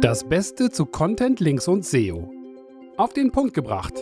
Das Beste zu Content, Links und SEO. Auf den Punkt gebracht.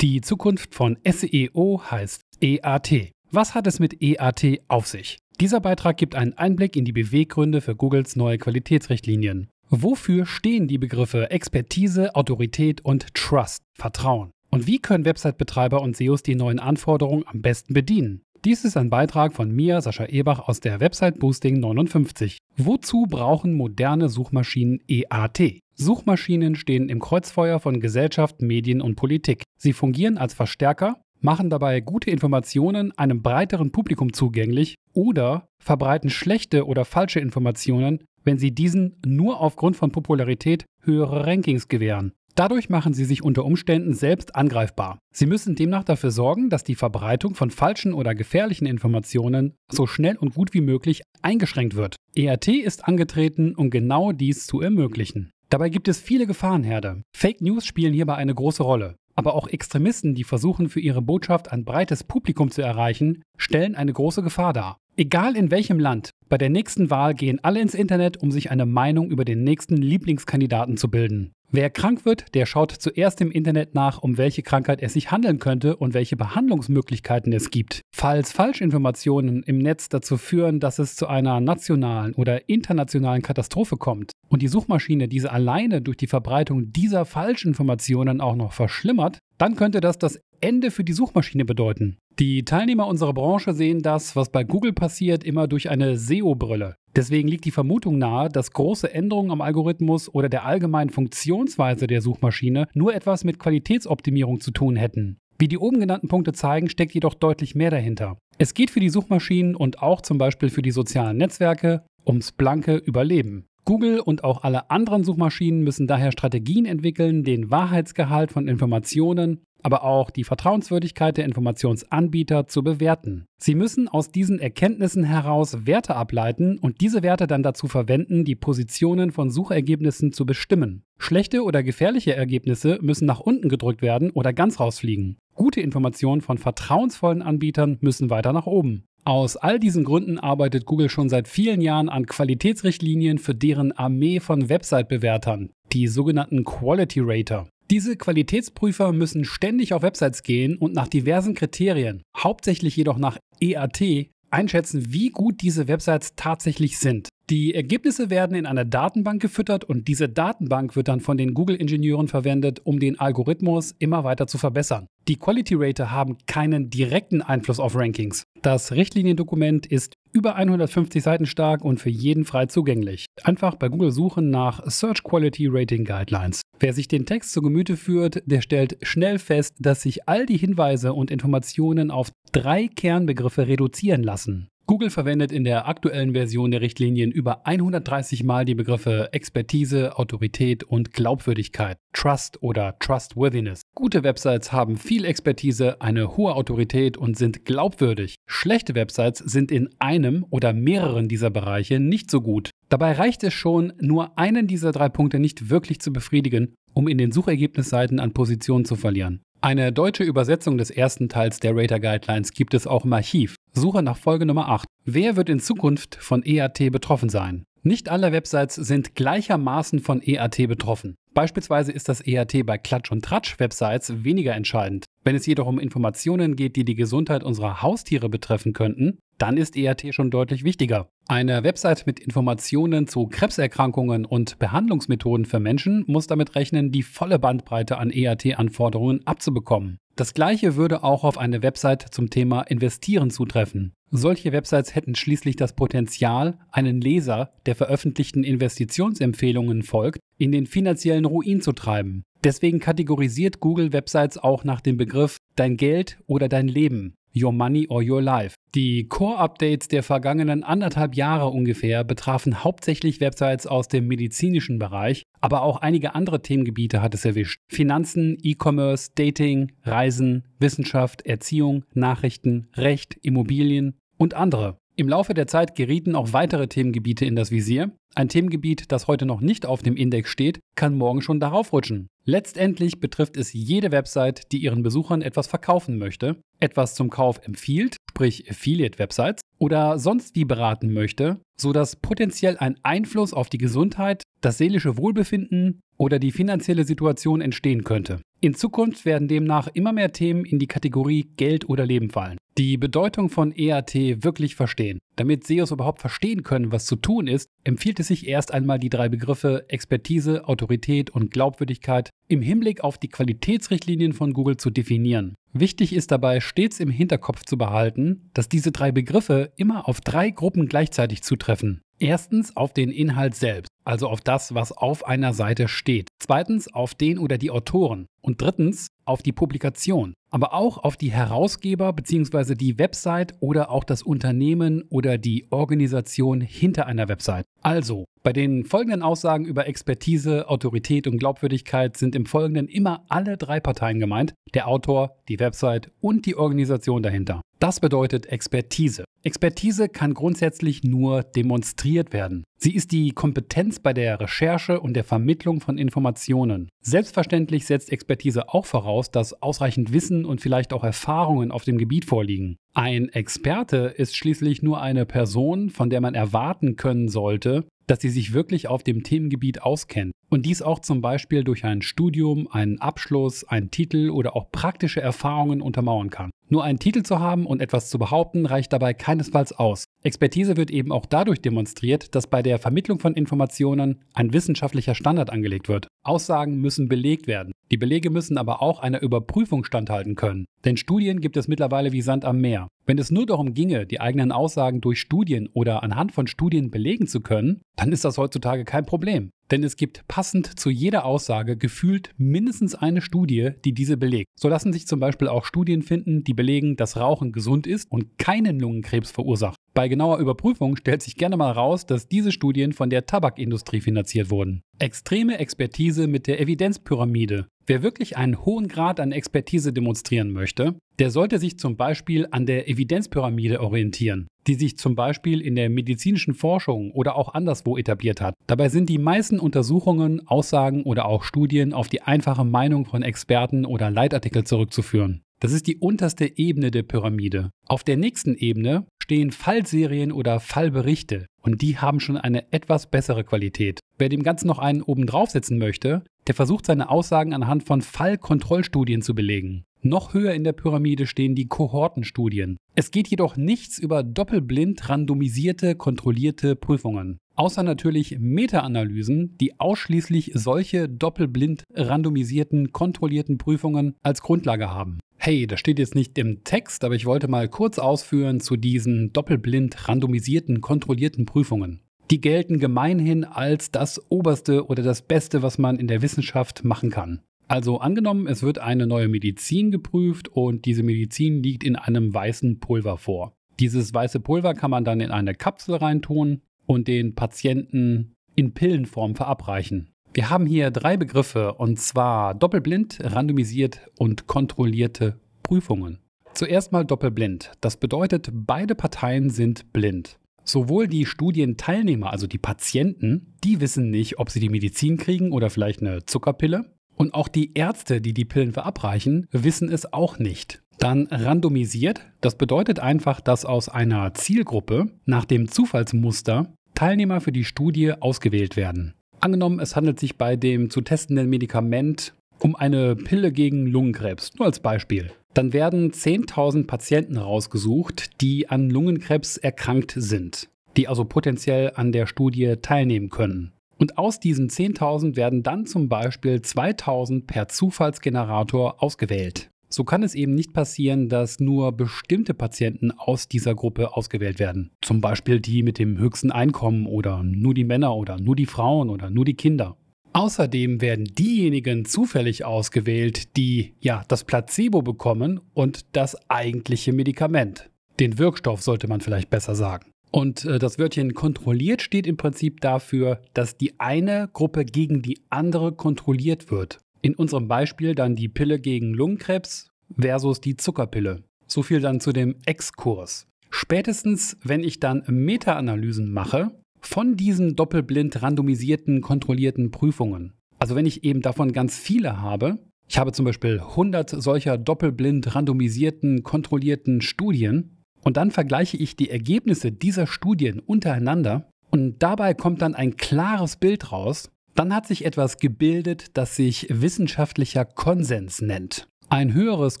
Die Zukunft von SEO heißt EAT. Was hat es mit EAT auf sich? Dieser Beitrag gibt einen Einblick in die Beweggründe für Googles neue Qualitätsrichtlinien. Wofür stehen die Begriffe Expertise, Autorität und Trust, Vertrauen? Und wie können Website-Betreiber und SEOs die neuen Anforderungen am besten bedienen? Dies ist ein Beitrag von mir, Sascha Ebach, aus der Website Boosting 59. Wozu brauchen moderne Suchmaschinen EAT? Suchmaschinen stehen im Kreuzfeuer von Gesellschaft, Medien und Politik. Sie fungieren als Verstärker, machen dabei gute Informationen einem breiteren Publikum zugänglich oder verbreiten schlechte oder falsche Informationen, wenn sie diesen nur aufgrund von Popularität höhere Rankings gewähren. Dadurch machen sie sich unter Umständen selbst angreifbar. Sie müssen demnach dafür sorgen, dass die Verbreitung von falschen oder gefährlichen Informationen so schnell und gut wie möglich eingeschränkt wird. ERT ist angetreten, um genau dies zu ermöglichen. Dabei gibt es viele Gefahrenherde. Fake News spielen hierbei eine große Rolle. Aber auch Extremisten, die versuchen, für ihre Botschaft ein breites Publikum zu erreichen, stellen eine große Gefahr dar. Egal in welchem Land, bei der nächsten Wahl gehen alle ins Internet, um sich eine Meinung über den nächsten Lieblingskandidaten zu bilden. Wer krank wird, der schaut zuerst im Internet nach, um welche Krankheit es sich handeln könnte und welche Behandlungsmöglichkeiten es gibt. Falls Falschinformationen im Netz dazu führen, dass es zu einer nationalen oder internationalen Katastrophe kommt und die Suchmaschine diese alleine durch die Verbreitung dieser Falschinformationen auch noch verschlimmert, dann könnte das das Ende für die Suchmaschine bedeuten. Die Teilnehmer unserer Branche sehen das, was bei Google passiert, immer durch eine SEO-Brille. Deswegen liegt die Vermutung nahe, dass große Änderungen am Algorithmus oder der allgemeinen Funktionsweise der Suchmaschine nur etwas mit Qualitätsoptimierung zu tun hätten. Wie die oben genannten Punkte zeigen, steckt jedoch deutlich mehr dahinter. Es geht für die Suchmaschinen und auch zum Beispiel für die sozialen Netzwerke ums blanke Überleben. Google und auch alle anderen Suchmaschinen müssen daher Strategien entwickeln, den Wahrheitsgehalt von Informationen aber auch die Vertrauenswürdigkeit der Informationsanbieter zu bewerten. Sie müssen aus diesen Erkenntnissen heraus Werte ableiten und diese Werte dann dazu verwenden, die Positionen von Suchergebnissen zu bestimmen. Schlechte oder gefährliche Ergebnisse müssen nach unten gedrückt werden oder ganz rausfliegen. Gute Informationen von vertrauensvollen Anbietern müssen weiter nach oben. Aus all diesen Gründen arbeitet Google schon seit vielen Jahren an Qualitätsrichtlinien für deren Armee von Website-Bewertern, die sogenannten Quality Rater. Diese Qualitätsprüfer müssen ständig auf Websites gehen und nach diversen Kriterien, hauptsächlich jedoch nach EAT, einschätzen, wie gut diese Websites tatsächlich sind. Die Ergebnisse werden in einer Datenbank gefüttert und diese Datenbank wird dann von den Google-Ingenieuren verwendet, um den Algorithmus immer weiter zu verbessern. Die Quality Rater haben keinen direkten Einfluss auf Rankings. Das Richtliniendokument ist über 150 Seiten stark und für jeden frei zugänglich. Einfach bei Google suchen nach Search Quality Rating Guidelines. Wer sich den Text zu Gemüte führt, der stellt schnell fest, dass sich all die Hinweise und Informationen auf drei Kernbegriffe reduzieren lassen. Google verwendet in der aktuellen Version der Richtlinien über 130 Mal die Begriffe Expertise, Autorität und Glaubwürdigkeit, Trust oder Trustworthiness. Gute Websites haben viel Expertise, eine hohe Autorität und sind glaubwürdig. Schlechte Websites sind in einem oder mehreren dieser Bereiche nicht so gut. Dabei reicht es schon, nur einen dieser drei Punkte nicht wirklich zu befriedigen, um in den Suchergebnisseiten an Positionen zu verlieren. Eine deutsche Übersetzung des ersten Teils der Rater Guidelines gibt es auch im Archiv. Suche nach Folge Nummer 8. Wer wird in Zukunft von EAT betroffen sein? Nicht alle Websites sind gleichermaßen von EAT betroffen. Beispielsweise ist das EAT bei Klatsch- und Tratsch-Websites weniger entscheidend. Wenn es jedoch um Informationen geht, die die Gesundheit unserer Haustiere betreffen könnten, dann ist EAT schon deutlich wichtiger. Eine Website mit Informationen zu Krebserkrankungen und Behandlungsmethoden für Menschen muss damit rechnen, die volle Bandbreite an EAT-Anforderungen abzubekommen. Das gleiche würde auch auf eine Website zum Thema Investieren zutreffen. Solche Websites hätten schließlich das Potenzial, einen Leser, der veröffentlichten Investitionsempfehlungen folgt, in den finanziellen Ruin zu treiben. Deswegen kategorisiert Google Websites auch nach dem Begriff Dein Geld oder dein Leben. Your Money or Your Life. Die Core-Updates der vergangenen anderthalb Jahre ungefähr betrafen hauptsächlich Websites aus dem medizinischen Bereich, aber auch einige andere Themengebiete hat es erwischt. Finanzen, E-Commerce, Dating, Reisen, Wissenschaft, Erziehung, Nachrichten, Recht, Immobilien und andere. Im Laufe der Zeit gerieten auch weitere Themengebiete in das Visier. Ein Themengebiet, das heute noch nicht auf dem Index steht, kann morgen schon darauf rutschen. Letztendlich betrifft es jede Website, die ihren Besuchern etwas verkaufen möchte, etwas zum Kauf empfiehlt, sprich Affiliate-Websites, oder sonst wie beraten möchte, sodass potenziell ein Einfluss auf die Gesundheit, das seelische Wohlbefinden oder die finanzielle Situation entstehen könnte. In Zukunft werden demnach immer mehr Themen in die Kategorie Geld oder Leben fallen. Die Bedeutung von EAT wirklich verstehen. Damit SEOs überhaupt verstehen können, was zu tun ist, empfiehlt es sich erst einmal die drei Begriffe Expertise, Autorität und Glaubwürdigkeit im Hinblick auf die Qualitätsrichtlinien von Google zu definieren. Wichtig ist dabei stets im Hinterkopf zu behalten, dass diese drei Begriffe immer auf drei Gruppen gleichzeitig zutreffen. Erstens auf den Inhalt selbst, also auf das, was auf einer Seite steht. Zweitens auf den oder die Autoren. Und drittens auf die Publikation, aber auch auf die Herausgeber bzw. die Website oder auch das Unternehmen oder die Organisation hinter einer Website. Also, bei den folgenden Aussagen über Expertise, Autorität und Glaubwürdigkeit sind im Folgenden immer alle drei Parteien gemeint, der Autor, die Website und die Organisation dahinter. Das bedeutet Expertise. Expertise kann grundsätzlich nur demonstriert werden. Sie ist die Kompetenz bei der Recherche und der Vermittlung von Informationen. Selbstverständlich setzt Expertise auch voraus, dass ausreichend Wissen und vielleicht auch Erfahrungen auf dem Gebiet vorliegen. Ein Experte ist schließlich nur eine Person, von der man erwarten können sollte, dass sie sich wirklich auf dem Themengebiet auskennt. Und dies auch zum Beispiel durch ein Studium, einen Abschluss, einen Titel oder auch praktische Erfahrungen untermauern kann. Nur einen Titel zu haben und etwas zu behaupten, reicht dabei keinesfalls aus. Expertise wird eben auch dadurch demonstriert, dass bei der Vermittlung von Informationen ein wissenschaftlicher Standard angelegt wird. Aussagen müssen belegt werden. Die Belege müssen aber auch einer Überprüfung standhalten können. Denn Studien gibt es mittlerweile wie Sand am Meer. Wenn es nur darum ginge, die eigenen Aussagen durch Studien oder anhand von Studien belegen zu können, dann ist das heutzutage kein Problem. Denn es gibt passend zu jeder Aussage gefühlt mindestens eine Studie, die diese belegt. So lassen sich zum Beispiel auch Studien finden, die belegen, dass Rauchen gesund ist und keinen Lungenkrebs verursacht. Bei genauer Überprüfung stellt sich gerne mal raus, dass diese Studien von der Tabakindustrie finanziert wurden. Extreme Expertise mit der Evidenzpyramide. Wer wirklich einen hohen Grad an Expertise demonstrieren möchte, der sollte sich zum Beispiel an der Evidenzpyramide orientieren, die sich zum Beispiel in der medizinischen Forschung oder auch anderswo etabliert hat. Dabei sind die meisten Untersuchungen, Aussagen oder auch Studien auf die einfache Meinung von Experten oder Leitartikel zurückzuführen. Das ist die unterste Ebene der Pyramide. Auf der nächsten Ebene stehen Fallserien oder Fallberichte und die haben schon eine etwas bessere Qualität. Wer dem Ganzen noch einen oben draufsetzen möchte, der versucht seine Aussagen anhand von Fallkontrollstudien zu belegen. Noch höher in der Pyramide stehen die Kohortenstudien. Es geht jedoch nichts über doppelblind randomisierte, kontrollierte Prüfungen. Außer natürlich Meta-Analysen, die ausschließlich solche doppelblind randomisierten, kontrollierten Prüfungen als Grundlage haben. Hey, das steht jetzt nicht im Text, aber ich wollte mal kurz ausführen zu diesen doppelblind randomisierten, kontrollierten Prüfungen. Die gelten gemeinhin als das Oberste oder das Beste, was man in der Wissenschaft machen kann. Also angenommen, es wird eine neue Medizin geprüft und diese Medizin liegt in einem weißen Pulver vor. Dieses weiße Pulver kann man dann in eine Kapsel reintun und den Patienten in Pillenform verabreichen. Wir haben hier drei Begriffe und zwar doppelblind, randomisiert und kontrollierte Prüfungen. Zuerst mal doppelblind. Das bedeutet, beide Parteien sind blind. Sowohl die Studienteilnehmer, also die Patienten, die wissen nicht, ob sie die Medizin kriegen oder vielleicht eine Zuckerpille. Und auch die Ärzte, die die Pillen verabreichen, wissen es auch nicht. Dann randomisiert. Das bedeutet einfach, dass aus einer Zielgruppe nach dem Zufallsmuster Teilnehmer für die Studie ausgewählt werden. Angenommen, es handelt sich bei dem zu testenden Medikament um eine Pille gegen Lungenkrebs, nur als Beispiel. Dann werden 10.000 Patienten rausgesucht, die an Lungenkrebs erkrankt sind, die also potenziell an der Studie teilnehmen können. Und aus diesen 10.000 werden dann zum Beispiel 2.000 per Zufallsgenerator ausgewählt. So kann es eben nicht passieren, dass nur bestimmte Patienten aus dieser Gruppe ausgewählt werden. Zum Beispiel die mit dem höchsten Einkommen oder nur die Männer oder nur die Frauen oder nur die Kinder. Außerdem werden diejenigen zufällig ausgewählt, die ja das Placebo bekommen und das eigentliche Medikament. Den Wirkstoff sollte man vielleicht besser sagen. Und äh, das Wörtchen kontrolliert steht im Prinzip dafür, dass die eine Gruppe gegen die andere kontrolliert wird. In unserem Beispiel dann die Pille gegen Lungenkrebs versus die Zuckerpille. So viel dann zu dem Exkurs. Spätestens, wenn ich dann Meta-Analysen mache von diesen doppelblind randomisierten, kontrollierten Prüfungen. Also wenn ich eben davon ganz viele habe, ich habe zum Beispiel 100 solcher doppelblind randomisierten, kontrollierten Studien und dann vergleiche ich die Ergebnisse dieser Studien untereinander und dabei kommt dann ein klares Bild raus, dann hat sich etwas gebildet, das sich wissenschaftlicher Konsens nennt. Ein höheres,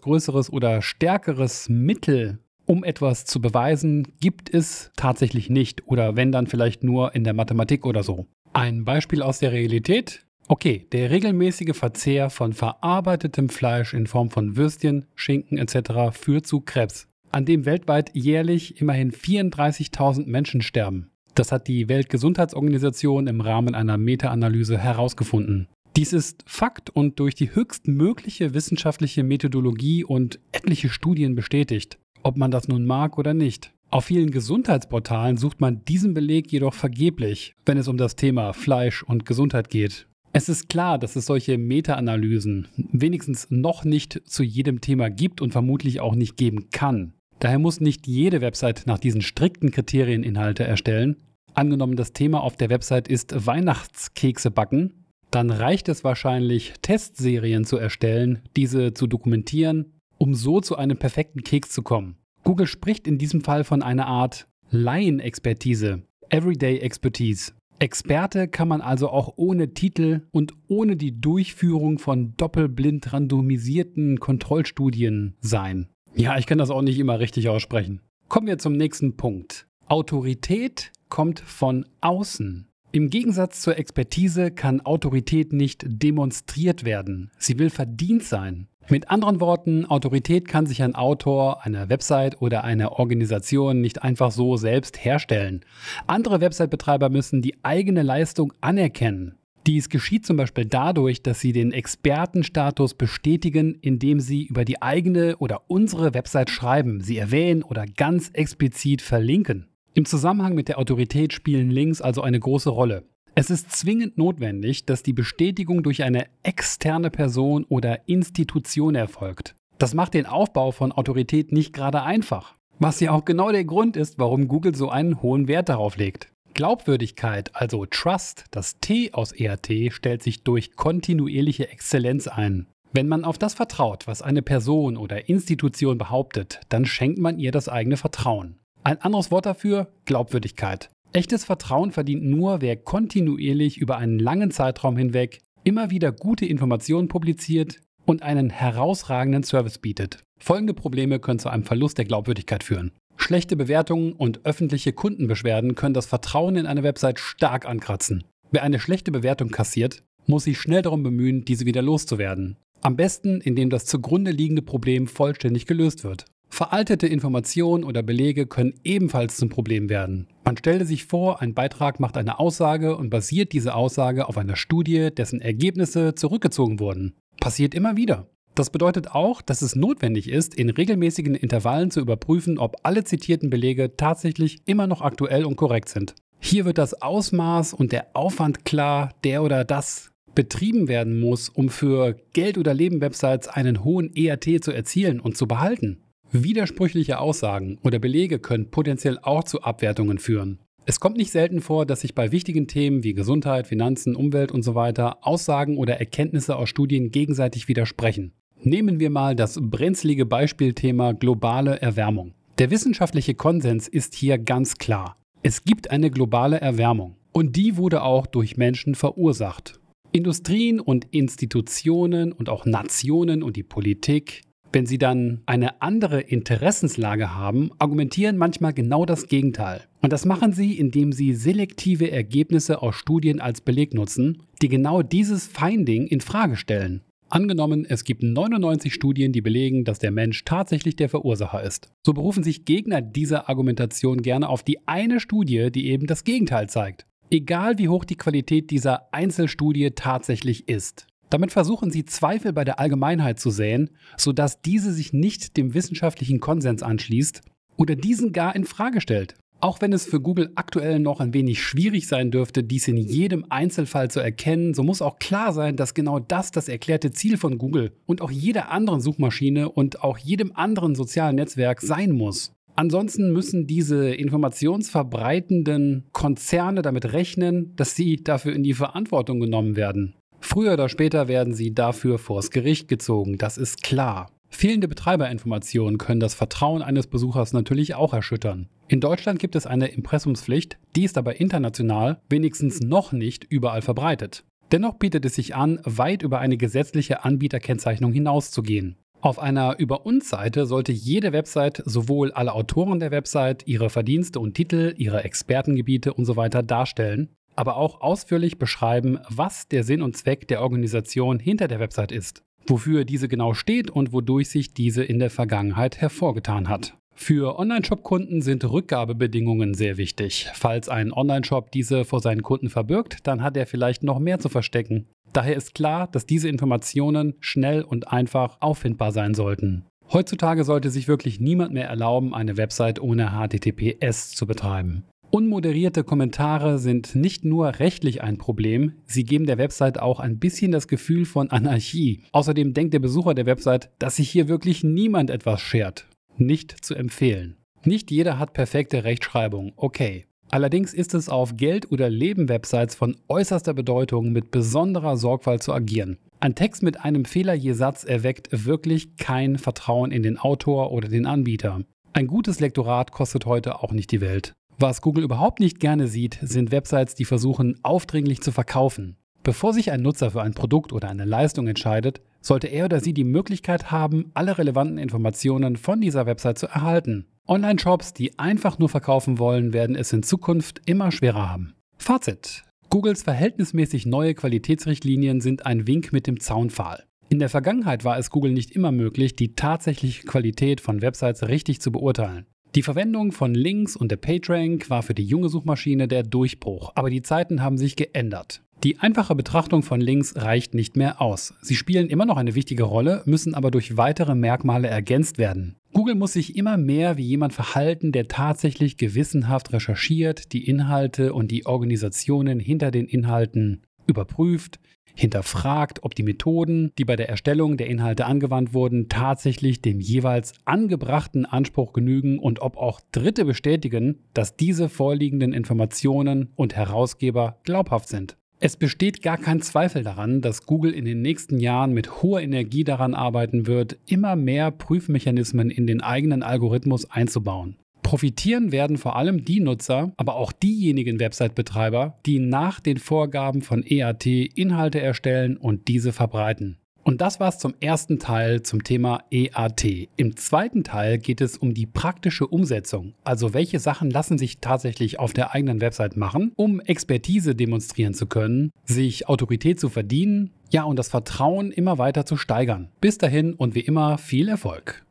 größeres oder stärkeres Mittel, um etwas zu beweisen, gibt es tatsächlich nicht oder wenn dann vielleicht nur in der Mathematik oder so. Ein Beispiel aus der Realität. Okay, der regelmäßige Verzehr von verarbeitetem Fleisch in Form von Würstchen, Schinken etc. führt zu Krebs, an dem weltweit jährlich immerhin 34.000 Menschen sterben. Das hat die Weltgesundheitsorganisation im Rahmen einer Meta-Analyse herausgefunden. Dies ist Fakt und durch die höchstmögliche wissenschaftliche Methodologie und etliche Studien bestätigt, ob man das nun mag oder nicht. Auf vielen Gesundheitsportalen sucht man diesen Beleg jedoch vergeblich, wenn es um das Thema Fleisch und Gesundheit geht. Es ist klar, dass es solche Meta-Analysen wenigstens noch nicht zu jedem Thema gibt und vermutlich auch nicht geben kann. Daher muss nicht jede Website nach diesen strikten Kriterien Inhalte erstellen. Angenommen, das Thema auf der Website ist Weihnachtskekse backen, dann reicht es wahrscheinlich, Testserien zu erstellen, diese zu dokumentieren, um so zu einem perfekten Keks zu kommen. Google spricht in diesem Fall von einer Art Laienexpertise, Everyday Expertise. Experte kann man also auch ohne Titel und ohne die Durchführung von doppelblind randomisierten Kontrollstudien sein. Ja, ich kann das auch nicht immer richtig aussprechen. Kommen wir zum nächsten Punkt. Autorität kommt von außen. Im Gegensatz zur Expertise kann Autorität nicht demonstriert werden. Sie will verdient sein. Mit anderen Worten, Autorität kann sich ein Autor einer Website oder einer Organisation nicht einfach so selbst herstellen. Andere Website-Betreiber müssen die eigene Leistung anerkennen. Dies geschieht zum Beispiel dadurch, dass sie den Expertenstatus bestätigen, indem sie über die eigene oder unsere Website schreiben, sie erwähnen oder ganz explizit verlinken. Im Zusammenhang mit der Autorität spielen Links also eine große Rolle. Es ist zwingend notwendig, dass die Bestätigung durch eine externe Person oder Institution erfolgt. Das macht den Aufbau von Autorität nicht gerade einfach. Was ja auch genau der Grund ist, warum Google so einen hohen Wert darauf legt. Glaubwürdigkeit, also Trust, das T aus ERT, stellt sich durch kontinuierliche Exzellenz ein. Wenn man auf das vertraut, was eine Person oder Institution behauptet, dann schenkt man ihr das eigene Vertrauen. Ein anderes Wort dafür, Glaubwürdigkeit. Echtes Vertrauen verdient nur, wer kontinuierlich über einen langen Zeitraum hinweg immer wieder gute Informationen publiziert und einen herausragenden Service bietet. Folgende Probleme können zu einem Verlust der Glaubwürdigkeit führen. Schlechte Bewertungen und öffentliche Kundenbeschwerden können das Vertrauen in eine Website stark ankratzen. Wer eine schlechte Bewertung kassiert, muss sich schnell darum bemühen, diese wieder loszuwerden. Am besten, indem das zugrunde liegende Problem vollständig gelöst wird. Veraltete Informationen oder Belege können ebenfalls zum Problem werden. Man stelle sich vor, ein Beitrag macht eine Aussage und basiert diese Aussage auf einer Studie, dessen Ergebnisse zurückgezogen wurden. Passiert immer wieder. Das bedeutet auch, dass es notwendig ist, in regelmäßigen Intervallen zu überprüfen, ob alle zitierten Belege tatsächlich immer noch aktuell und korrekt sind. Hier wird das Ausmaß und der Aufwand klar, der oder das betrieben werden muss, um für Geld- oder Leben-Websites einen hohen ERT zu erzielen und zu behalten. Widersprüchliche Aussagen oder Belege können potenziell auch zu Abwertungen führen. Es kommt nicht selten vor, dass sich bei wichtigen Themen wie Gesundheit, Finanzen, Umwelt usw. So Aussagen oder Erkenntnisse aus Studien gegenseitig widersprechen. Nehmen wir mal das brenzlige Beispielthema globale Erwärmung. Der wissenschaftliche Konsens ist hier ganz klar. Es gibt eine globale Erwärmung und die wurde auch durch Menschen verursacht. Industrien und Institutionen und auch Nationen und die Politik wenn sie dann eine andere Interessenslage haben, argumentieren manchmal genau das Gegenteil. Und das machen sie, indem sie selektive Ergebnisse aus Studien als Beleg nutzen, die genau dieses Finding in Frage stellen. Angenommen, es gibt 99 Studien, die belegen, dass der Mensch tatsächlich der Verursacher ist. So berufen sich Gegner dieser Argumentation gerne auf die eine Studie, die eben das Gegenteil zeigt. Egal wie hoch die Qualität dieser Einzelstudie tatsächlich ist. Damit versuchen sie Zweifel bei der Allgemeinheit zu säen, sodass diese sich nicht dem wissenschaftlichen Konsens anschließt oder diesen gar in Frage stellt. Auch wenn es für Google aktuell noch ein wenig schwierig sein dürfte, dies in jedem Einzelfall zu erkennen, so muss auch klar sein, dass genau das das erklärte Ziel von Google und auch jeder anderen Suchmaschine und auch jedem anderen sozialen Netzwerk sein muss. Ansonsten müssen diese informationsverbreitenden Konzerne damit rechnen, dass sie dafür in die Verantwortung genommen werden. Früher oder später werden sie dafür vors Gericht gezogen, das ist klar. Fehlende Betreiberinformationen können das Vertrauen eines Besuchers natürlich auch erschüttern. In Deutschland gibt es eine Impressumspflicht, die ist aber international wenigstens noch nicht überall verbreitet. Dennoch bietet es sich an, weit über eine gesetzliche Anbieterkennzeichnung hinauszugehen. Auf einer Über uns Seite sollte jede Website sowohl alle Autoren der Website, ihre Verdienste und Titel, ihre Expertengebiete usw. So darstellen, aber auch ausführlich beschreiben, was der Sinn und Zweck der Organisation hinter der Website ist, wofür diese genau steht und wodurch sich diese in der Vergangenheit hervorgetan hat. Für Online-Shop-Kunden sind Rückgabebedingungen sehr wichtig. Falls ein Online-Shop diese vor seinen Kunden verbirgt, dann hat er vielleicht noch mehr zu verstecken. Daher ist klar, dass diese Informationen schnell und einfach auffindbar sein sollten. Heutzutage sollte sich wirklich niemand mehr erlauben, eine Website ohne HTTPS zu betreiben. Unmoderierte Kommentare sind nicht nur rechtlich ein Problem, sie geben der Website auch ein bisschen das Gefühl von Anarchie. Außerdem denkt der Besucher der Website, dass sich hier wirklich niemand etwas schert. Nicht zu empfehlen. Nicht jeder hat perfekte Rechtschreibung, okay. Allerdings ist es auf Geld- oder Leben-Websites von äußerster Bedeutung, mit besonderer Sorgfalt zu agieren. Ein Text mit einem Fehler je Satz erweckt wirklich kein Vertrauen in den Autor oder den Anbieter. Ein gutes Lektorat kostet heute auch nicht die Welt. Was Google überhaupt nicht gerne sieht, sind Websites, die versuchen, aufdringlich zu verkaufen. Bevor sich ein Nutzer für ein Produkt oder eine Leistung entscheidet, sollte er oder sie die Möglichkeit haben, alle relevanten Informationen von dieser Website zu erhalten. Online-Shops, die einfach nur verkaufen wollen, werden es in Zukunft immer schwerer haben. Fazit. Googles verhältnismäßig neue Qualitätsrichtlinien sind ein Wink mit dem Zaunpfahl. In der Vergangenheit war es Google nicht immer möglich, die tatsächliche Qualität von Websites richtig zu beurteilen. Die Verwendung von Links und der PageRank war für die junge Suchmaschine der Durchbruch, aber die Zeiten haben sich geändert. Die einfache Betrachtung von Links reicht nicht mehr aus. Sie spielen immer noch eine wichtige Rolle, müssen aber durch weitere Merkmale ergänzt werden. Google muss sich immer mehr wie jemand verhalten, der tatsächlich gewissenhaft recherchiert, die Inhalte und die Organisationen hinter den Inhalten überprüft, hinterfragt, ob die Methoden, die bei der Erstellung der Inhalte angewandt wurden, tatsächlich dem jeweils angebrachten Anspruch genügen und ob auch Dritte bestätigen, dass diese vorliegenden Informationen und Herausgeber glaubhaft sind. Es besteht gar kein Zweifel daran, dass Google in den nächsten Jahren mit hoher Energie daran arbeiten wird, immer mehr Prüfmechanismen in den eigenen Algorithmus einzubauen. Profitieren werden vor allem die Nutzer, aber auch diejenigen Website-Betreiber, die nach den Vorgaben von EAT Inhalte erstellen und diese verbreiten. Und das war's zum ersten Teil zum Thema EAT. Im zweiten Teil geht es um die praktische Umsetzung. Also welche Sachen lassen sich tatsächlich auf der eigenen Website machen, um Expertise demonstrieren zu können, sich Autorität zu verdienen, ja und das Vertrauen immer weiter zu steigern. Bis dahin und wie immer viel Erfolg.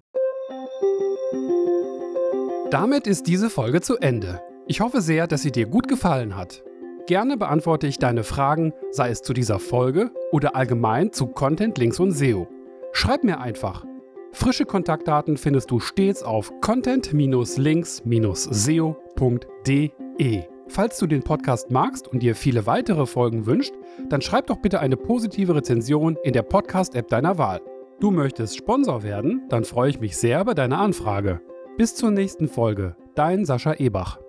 Damit ist diese Folge zu Ende. Ich hoffe sehr, dass sie dir gut gefallen hat. Gerne beantworte ich deine Fragen, sei es zu dieser Folge oder allgemein zu Content, Links und SEO. Schreib mir einfach. Frische Kontaktdaten findest du stets auf content-links-seo.de. Falls du den Podcast magst und dir viele weitere Folgen wünscht, dann schreib doch bitte eine positive Rezension in der Podcast-App deiner Wahl. Du möchtest Sponsor werden? Dann freue ich mich sehr über deine Anfrage. Bis zur nächsten Folge. Dein Sascha Ebach.